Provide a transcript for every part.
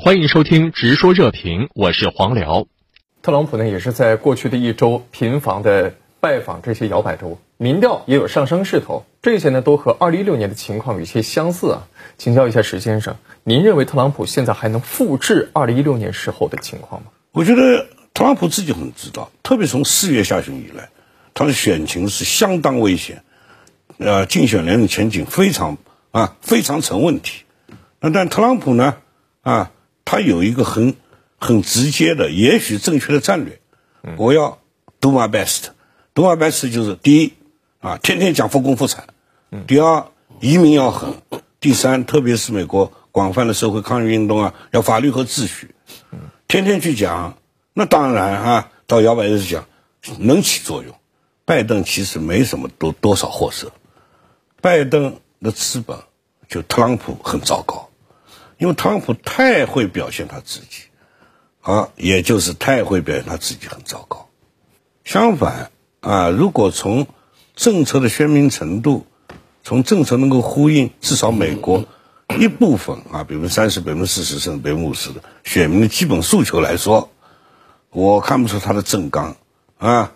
欢迎收听《直说热评》，我是黄辽。特朗普呢，也是在过去的一周频繁的拜访这些摇摆州，民调也有上升势头。这些呢，都和二零一六年的情况有些相似啊。请教一下石先生，您认为特朗普现在还能复制二零一六年时候的情况吗？我觉得特朗普自己很知道，特别从四月下旬以来，他的选情是相当危险，呃，竞选连任前景非常啊非常成问题。那但特朗普呢，啊。他有一个很很直接的，也许正确的战略。我要 do my best，do my best 就是第一啊，天天讲复工复产；第二，移民要狠；第三，特别是美国广泛的社会抗议运动啊，要法律和秩序。天天去讲，那当然啊，到摇摆日讲能起作用。拜登其实没什么多多少货色，拜登的资本就特朗普很糟糕。因为特朗普太会表现他自己，啊，也就是太会表现他自己很糟糕。相反，啊，如果从政策的鲜明程度，从政策能够呼应至少美国一部分啊，百分之三十、百分之四十甚至百分之五十的选民的基本诉求来说，我看不出他的政纲啊，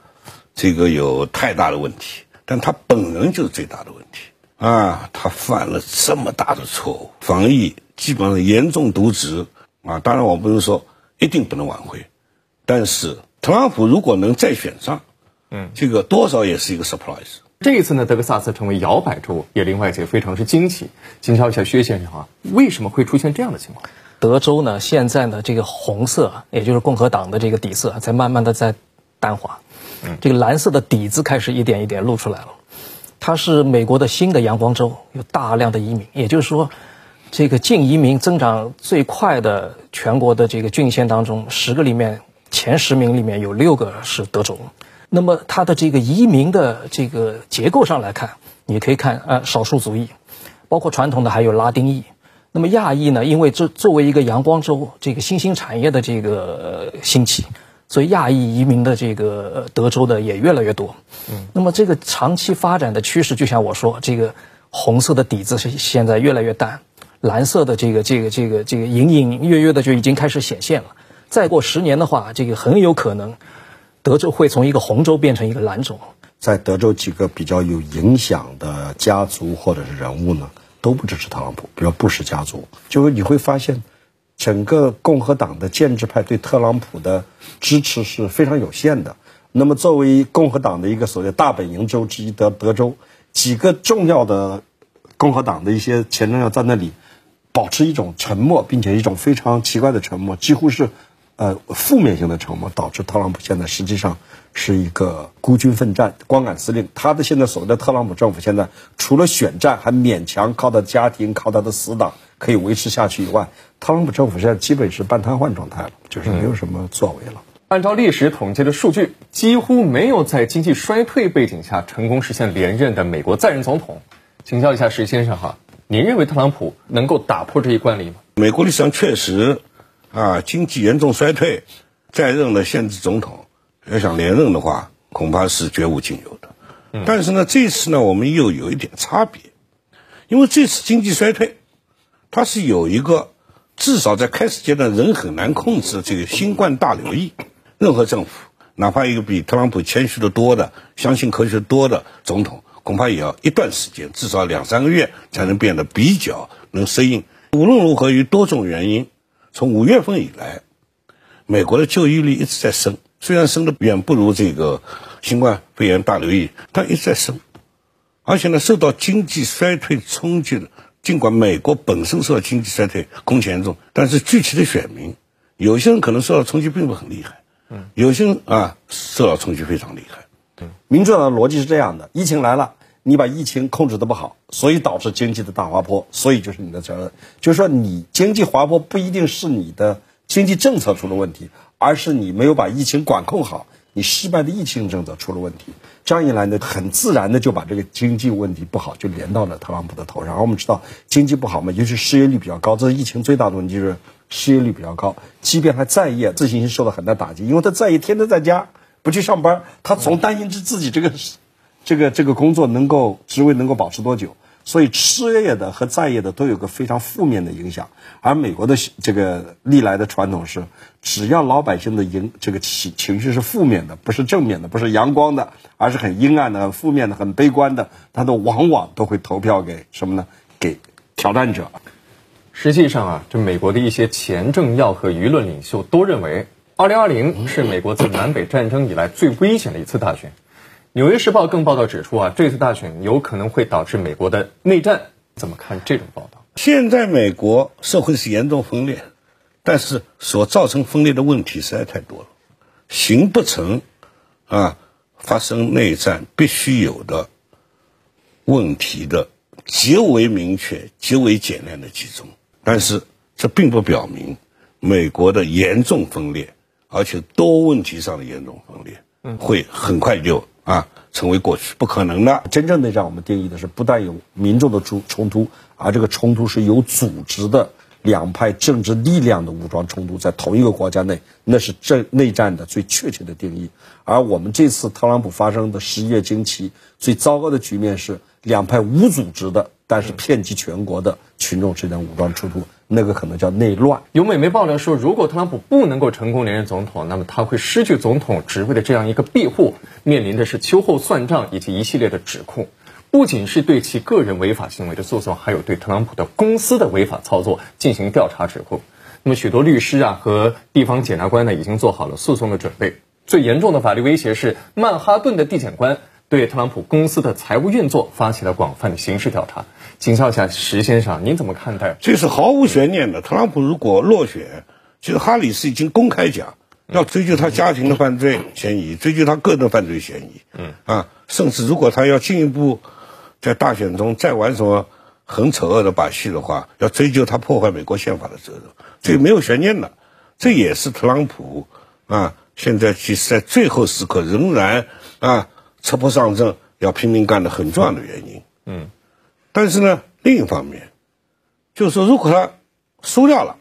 这个有太大的问题。但他本人就是最大的问题啊，他犯了这么大的错误，防疫。基本上严重渎职啊！当然，我不是说一定不能挽回，但是特朗普如果能再选上，嗯，这个多少也是一个 surprise。这一次呢，德克萨斯成为摇摆州，也令外界非常之惊奇。请教一下薛先生啊，为什么会出现这样的情况？德州呢，现在呢，这个红色，也就是共和党的这个底色，在慢慢的在淡化，嗯，这个蓝色的底子开始一点一点露出来了。它是美国的新的阳光州，有大量的移民，也就是说。这个净移民增长最快的全国的这个郡县当中，十个里面前十名里面有六个是德州。那么它的这个移民的这个结构上来看，你可以看呃少数族裔，包括传统的还有拉丁裔。那么亚裔呢，因为这作为一个阳光州，这个新兴产业的这个兴起，所以亚裔移民的这个德州的也越来越多。嗯，那么这个长期发展的趋势，就像我说，这个红色的底子是现在越来越淡。蓝色的这个这个这个这个隐隐约约的就已经开始显现了。再过十年的话，这个很有可能，德州会从一个红州变成一个蓝州。在德州几个比较有影响的家族或者是人物呢，都不支持特朗普，比如布什家族。就是你会发现，整个共和党的建制派对特朗普的支持是非常有限的。那么作为共和党的一个所谓大本营州之一的德州，几个重要的共和党的一些前政要在那里。保持一种沉默，并且一种非常奇怪的沉默，几乎是，呃，负面性的沉默，导致特朗普现在实际上是一个孤军奋战、光杆司令。他的现在所谓的特朗普政府，现在除了选战还勉强靠他家庭、靠他的死党可以维持下去以外，特朗普政府现在基本是半瘫痪状态了，就是没有什么作为了。按照历史统计的数据，几乎没有在经济衰退背景下成功实现连任的美国在任总统。请教一下石先生哈。您认为特朗普能够打破这一惯例吗？美国历史上确实，啊，经济严重衰退，在任的现职总统要想连任的话，恐怕是绝无仅有的。但是呢，这次呢，我们又有一点差别，因为这次经济衰退，它是有一个至少在开始阶段人很难控制的这个新冠大流疫。任何政府，哪怕一个比特朗普谦虚的多的、相信科学多的总统。恐怕也要一段时间，至少两三个月才能变得比较能适应。无论如何，于多种原因，从五月份以来，美国的就业率一直在升，虽然升的远不如这个新冠肺炎大流疫，但一直在升。而且呢，受到经济衰退冲击的，尽管美国本身受到经济衰退空前严重，但是具体的选民，有些人可能受到冲击并不很厉害，嗯，有些人啊受到冲击非常厉害。民主党的逻辑是这样的：疫情来了，你把疫情控制的不好，所以导致经济的大滑坡，所以就是你的责任。就是说，你经济滑坡不一定是你的经济政策出了问题，而是你没有把疫情管控好，你失败的疫情政策出了问题。这样一来呢，很自然的就把这个经济问题不好就连到了特朗普的头上。而我们知道，经济不好嘛，尤其失业率比较高，这是疫情最大的问题，就是失业率比较高。即便他在业，自信心受到很大打击，因为他在业天天在家。不去上班，他总担心着自己这个，这个这个工作能够职位能够保持多久，所以失业的和在业的都有个非常负面的影响。而美国的这个历来的传统是，只要老百姓的影这个情情绪是负面的，不是正面的，不是阳光的，而是很阴暗的、很负面的、很悲观的，他都往往都会投票给什么呢？给挑战者。实际上啊，这美国的一些前政要和舆论领袖都认为，二零二零是美国自南北战争以来最危险的一次大选。《纽约时报》更报道指出啊，这次大选有可能会导致美国的内战。怎么看这种报道？现在美国社会是严重分裂，但是所造成分裂的问题实在太多了，行不成啊，发生内战必须有的问题的极为明确、极为简练的集中。但是这并不表明美国的严重分裂，而且多问题上的严重分裂，会很快就啊成为过去，不可能的。真正内战我们定义的是不但有民众的冲冲突，而这个冲突是有组织的两派政治力量的武装冲突，在同一个国家内，那是这内战的最确切的定义。而我们这次特朗普发生的十一月惊奇，最糟糕的局面是两派无组织的。但是遍及全国的群众之间武装冲突，那个可能叫内乱。有美媒爆料说，如果特朗普不能够成功连任总统，那么他会失去总统职位的这样一个庇护，面临的是秋后算账以及一系列的指控，不仅是对其个人违法行为的诉讼，还有对特朗普的公司的违法操作进行调查指控。那么许多律师啊和地方检察官呢，已经做好了诉讼的准备。最严重的法律威胁是曼哈顿的地检官。对特朗普公司的财务运作发起了广泛的刑事调查，请教一下石先生，您怎么看待？这是毫无悬念的。特朗普如果落选，其实哈里斯已经公开讲要追究他家庭的犯罪嫌疑，追究他个人的犯罪嫌疑。嗯啊，甚至如果他要进一步在大选中再玩什么很丑恶的把戏的话，要追究他破坏美国宪法的责任，这没有悬念的。这也是特朗普啊，现在其实在最后时刻仍然啊。车破上阵要拼命干的很重要的原因，嗯，但是呢，另一方面，就是说，如果他输掉了，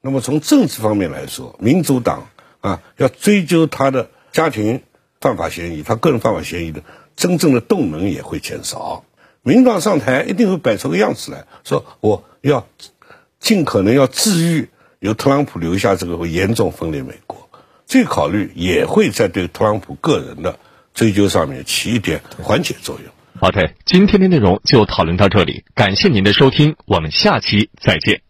那么从政治方面来说，民主党啊要追究他的家庭犯法嫌疑、他个人犯法嫌疑的真正的动能也会减少。民主党上台一定会摆出个样子来说，我要尽可能要治愈由特朗普留下这个会严重分裂美国，这考虑也会在对特朗普个人的。追究上面起一点缓解作用。好的今天的内容就讨论到这里，感谢您的收听，我们下期再见。